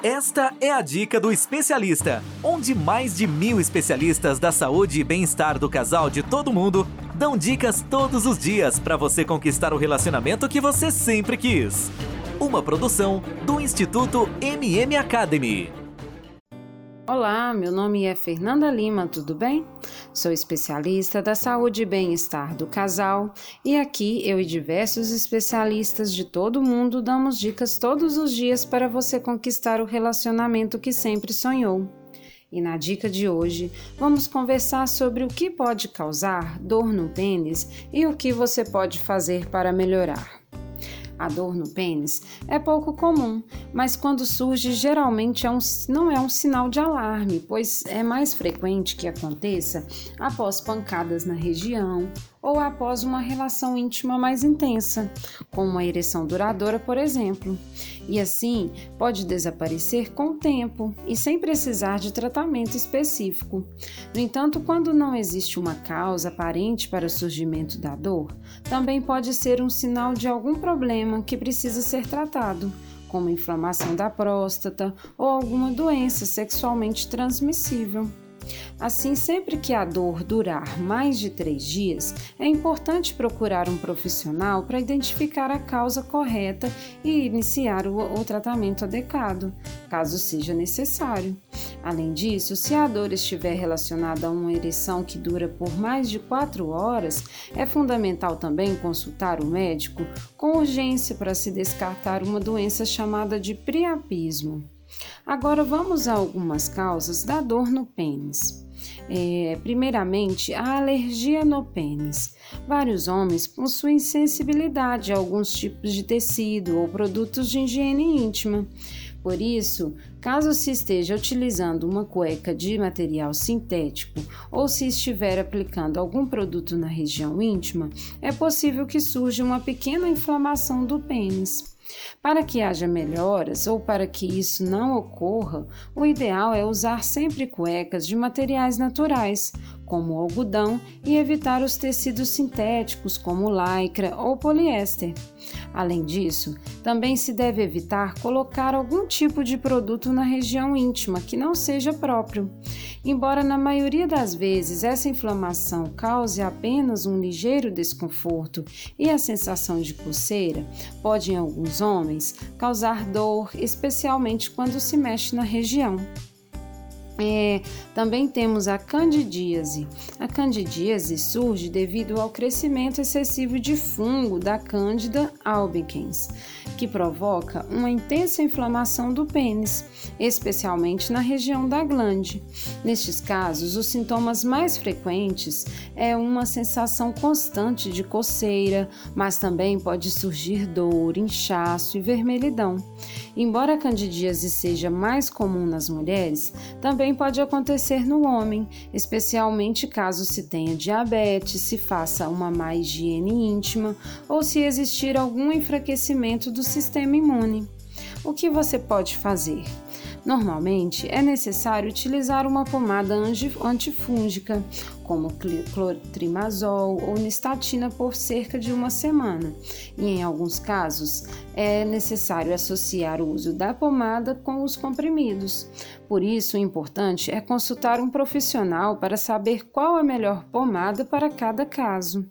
Esta é a dica do especialista, onde mais de mil especialistas da saúde e bem-estar do casal de todo mundo dão dicas todos os dias para você conquistar o relacionamento que você sempre quis. Uma produção do Instituto MM Academy. Olá, meu nome é Fernanda Lima, tudo bem? Sou especialista da saúde e bem-estar do casal e aqui eu e diversos especialistas de todo mundo damos dicas todos os dias para você conquistar o relacionamento que sempre sonhou. E na dica de hoje, vamos conversar sobre o que pode causar dor no pênis e o que você pode fazer para melhorar. A dor no pênis é pouco comum, mas quando surge geralmente é um, não é um sinal de alarme, pois é mais frequente que aconteça após pancadas na região ou após uma relação íntima mais intensa, como uma ereção duradoura, por exemplo. E assim pode desaparecer com o tempo e sem precisar de tratamento específico. No entanto, quando não existe uma causa aparente para o surgimento da dor, também pode ser um sinal de algum problema que precisa ser tratado como inflamação da próstata ou alguma doença sexualmente transmissível. Assim, sempre que a dor durar mais de três dias, é importante procurar um profissional para identificar a causa correta e iniciar o, o tratamento adequado, caso seja necessário. Além disso, se a dor estiver relacionada a uma ereção que dura por mais de quatro horas, é fundamental também consultar o médico com urgência para se descartar uma doença chamada de priapismo. Agora vamos a algumas causas da dor no pênis. É, primeiramente, a alergia no pênis. Vários homens possuem sensibilidade a alguns tipos de tecido ou produtos de higiene íntima. Por isso, caso se esteja utilizando uma cueca de material sintético ou se estiver aplicando algum produto na região íntima, é possível que surja uma pequena inflamação do pênis. Para que haja melhoras ou para que isso não ocorra, o ideal é usar sempre cuecas de materiais naturais, como algodão, e evitar os tecidos sintéticos, como lycra ou poliéster. Além disso, também se deve evitar colocar algum tipo de produto na região íntima que não seja próprio. Embora na maioria das vezes essa inflamação cause apenas um ligeiro desconforto e a sensação de coceira, pode em alguns homens causar dor, especialmente quando se mexe na região. É, também temos a candidíase. A candidíase surge devido ao crescimento excessivo de fungo da Candida albicans, que provoca uma intensa inflamação do pênis, especialmente na região da glande. Nestes casos, os sintomas mais frequentes é uma sensação constante de coceira, mas também pode surgir dor, inchaço e vermelhidão. Embora a candidíase seja mais comum nas mulheres, também pode acontecer no homem, especialmente caso se tenha diabetes, se faça uma má higiene íntima ou se existir algum enfraquecimento do sistema imune. O que você pode fazer? Normalmente é necessário utilizar uma pomada antifúngica, como clotrimazol ou nistatina por cerca de uma semana. E em alguns casos é necessário associar o uso da pomada com os comprimidos. Por isso, o importante é consultar um profissional para saber qual a melhor pomada para cada caso.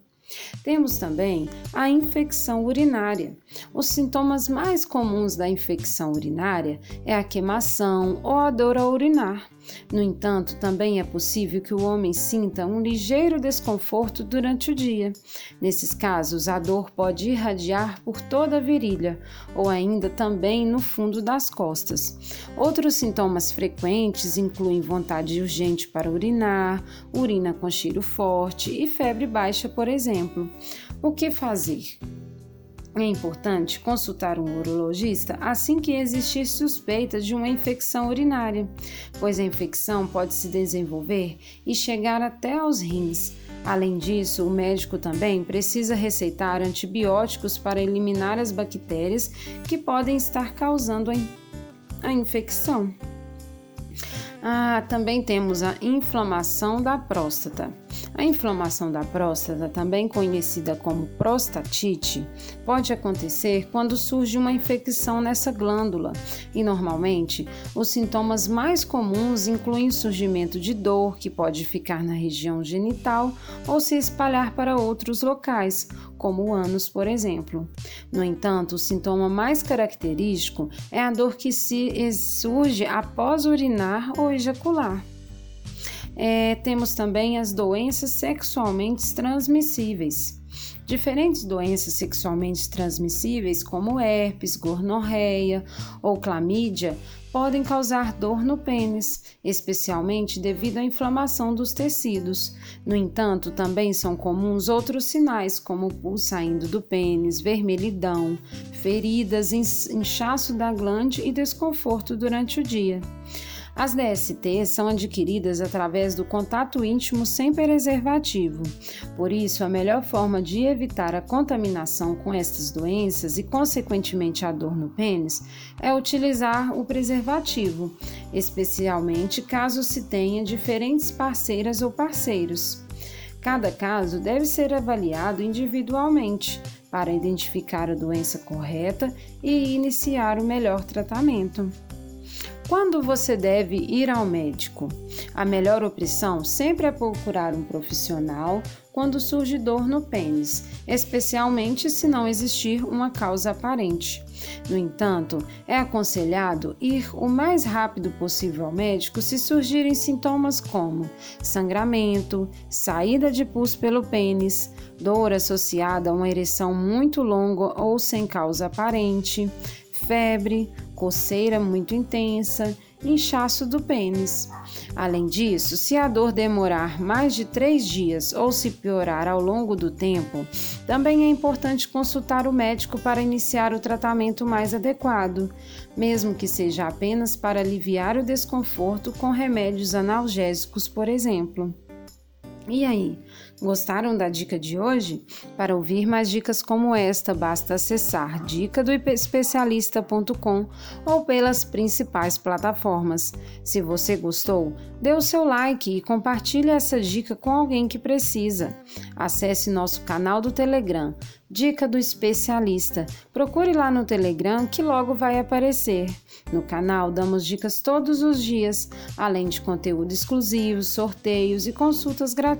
Temos também a infecção urinária. Os sintomas mais comuns da infecção urinária é a queimação ou a dor ao urinar. No entanto, também é possível que o homem sinta um ligeiro desconforto durante o dia. Nesses casos, a dor pode irradiar por toda a virilha ou ainda também no fundo das costas. Outros sintomas frequentes incluem vontade urgente para urinar, urina com cheiro forte e febre baixa, por exemplo. O que fazer? É importante consultar um urologista assim que existir suspeita de uma infecção urinária, pois a infecção pode se desenvolver e chegar até aos rins. Além disso, o médico também precisa receitar antibióticos para eliminar as bactérias que podem estar causando a infecção. Ah, também temos a inflamação da próstata. A inflamação da próstata, também conhecida como prostatite, pode acontecer quando surge uma infecção nessa glândula e normalmente os sintomas mais comuns incluem o surgimento de dor que pode ficar na região genital ou se espalhar para outros locais, como o ânus, por exemplo. No entanto, o sintoma mais característico é a dor que se surge após urinar ou ejacular. É, temos também as doenças sexualmente transmissíveis. Diferentes doenças sexualmente transmissíveis, como herpes, gonorreia ou clamídia, podem causar dor no pênis, especialmente devido à inflamação dos tecidos. No entanto, também são comuns outros sinais, como pus saindo do pênis, vermelhidão, feridas, inchaço da glande e desconforto durante o dia. As DSTs são adquiridas através do contato íntimo sem preservativo. Por isso, a melhor forma de evitar a contaminação com estas doenças e, consequentemente, a dor no pênis é utilizar o preservativo, especialmente caso se tenha diferentes parceiras ou parceiros. Cada caso deve ser avaliado individualmente para identificar a doença correta e iniciar o melhor tratamento. Quando você deve ir ao médico? A melhor opção sempre é procurar um profissional quando surge dor no pênis, especialmente se não existir uma causa aparente. No entanto, é aconselhado ir o mais rápido possível ao médico se surgirem sintomas como sangramento, saída de pus pelo pênis, dor associada a uma ereção muito longa ou sem causa aparente, febre, coceira muito intensa, inchaço do pênis. Além disso, se a dor demorar mais de três dias ou se piorar ao longo do tempo, também é importante consultar o médico para iniciar o tratamento mais adequado, mesmo que seja apenas para aliviar o desconforto com remédios analgésicos, por exemplo. E aí, Gostaram da dica de hoje? Para ouvir mais dicas como esta, basta acessar dica do especialista.com ou pelas principais plataformas. Se você gostou, dê o seu like e compartilhe essa dica com alguém que precisa. Acesse nosso canal do Telegram, Dica do Especialista. Procure lá no Telegram que logo vai aparecer. No canal damos dicas todos os dias, além de conteúdo exclusivo, sorteios e consultas gratuitas.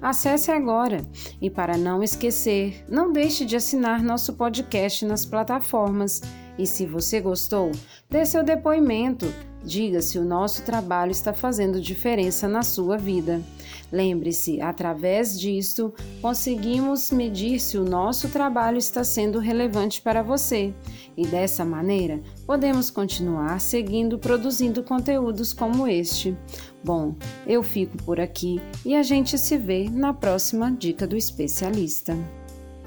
Acesse agora. E para não esquecer, não deixe de assinar nosso podcast nas plataformas. E se você gostou, dê seu depoimento. Diga se o nosso trabalho está fazendo diferença na sua vida. Lembre-se, através disso, conseguimos medir se o nosso trabalho está sendo relevante para você e dessa maneira podemos continuar seguindo produzindo conteúdos como este. Bom, eu fico por aqui e a gente se vê na próxima Dica do Especialista.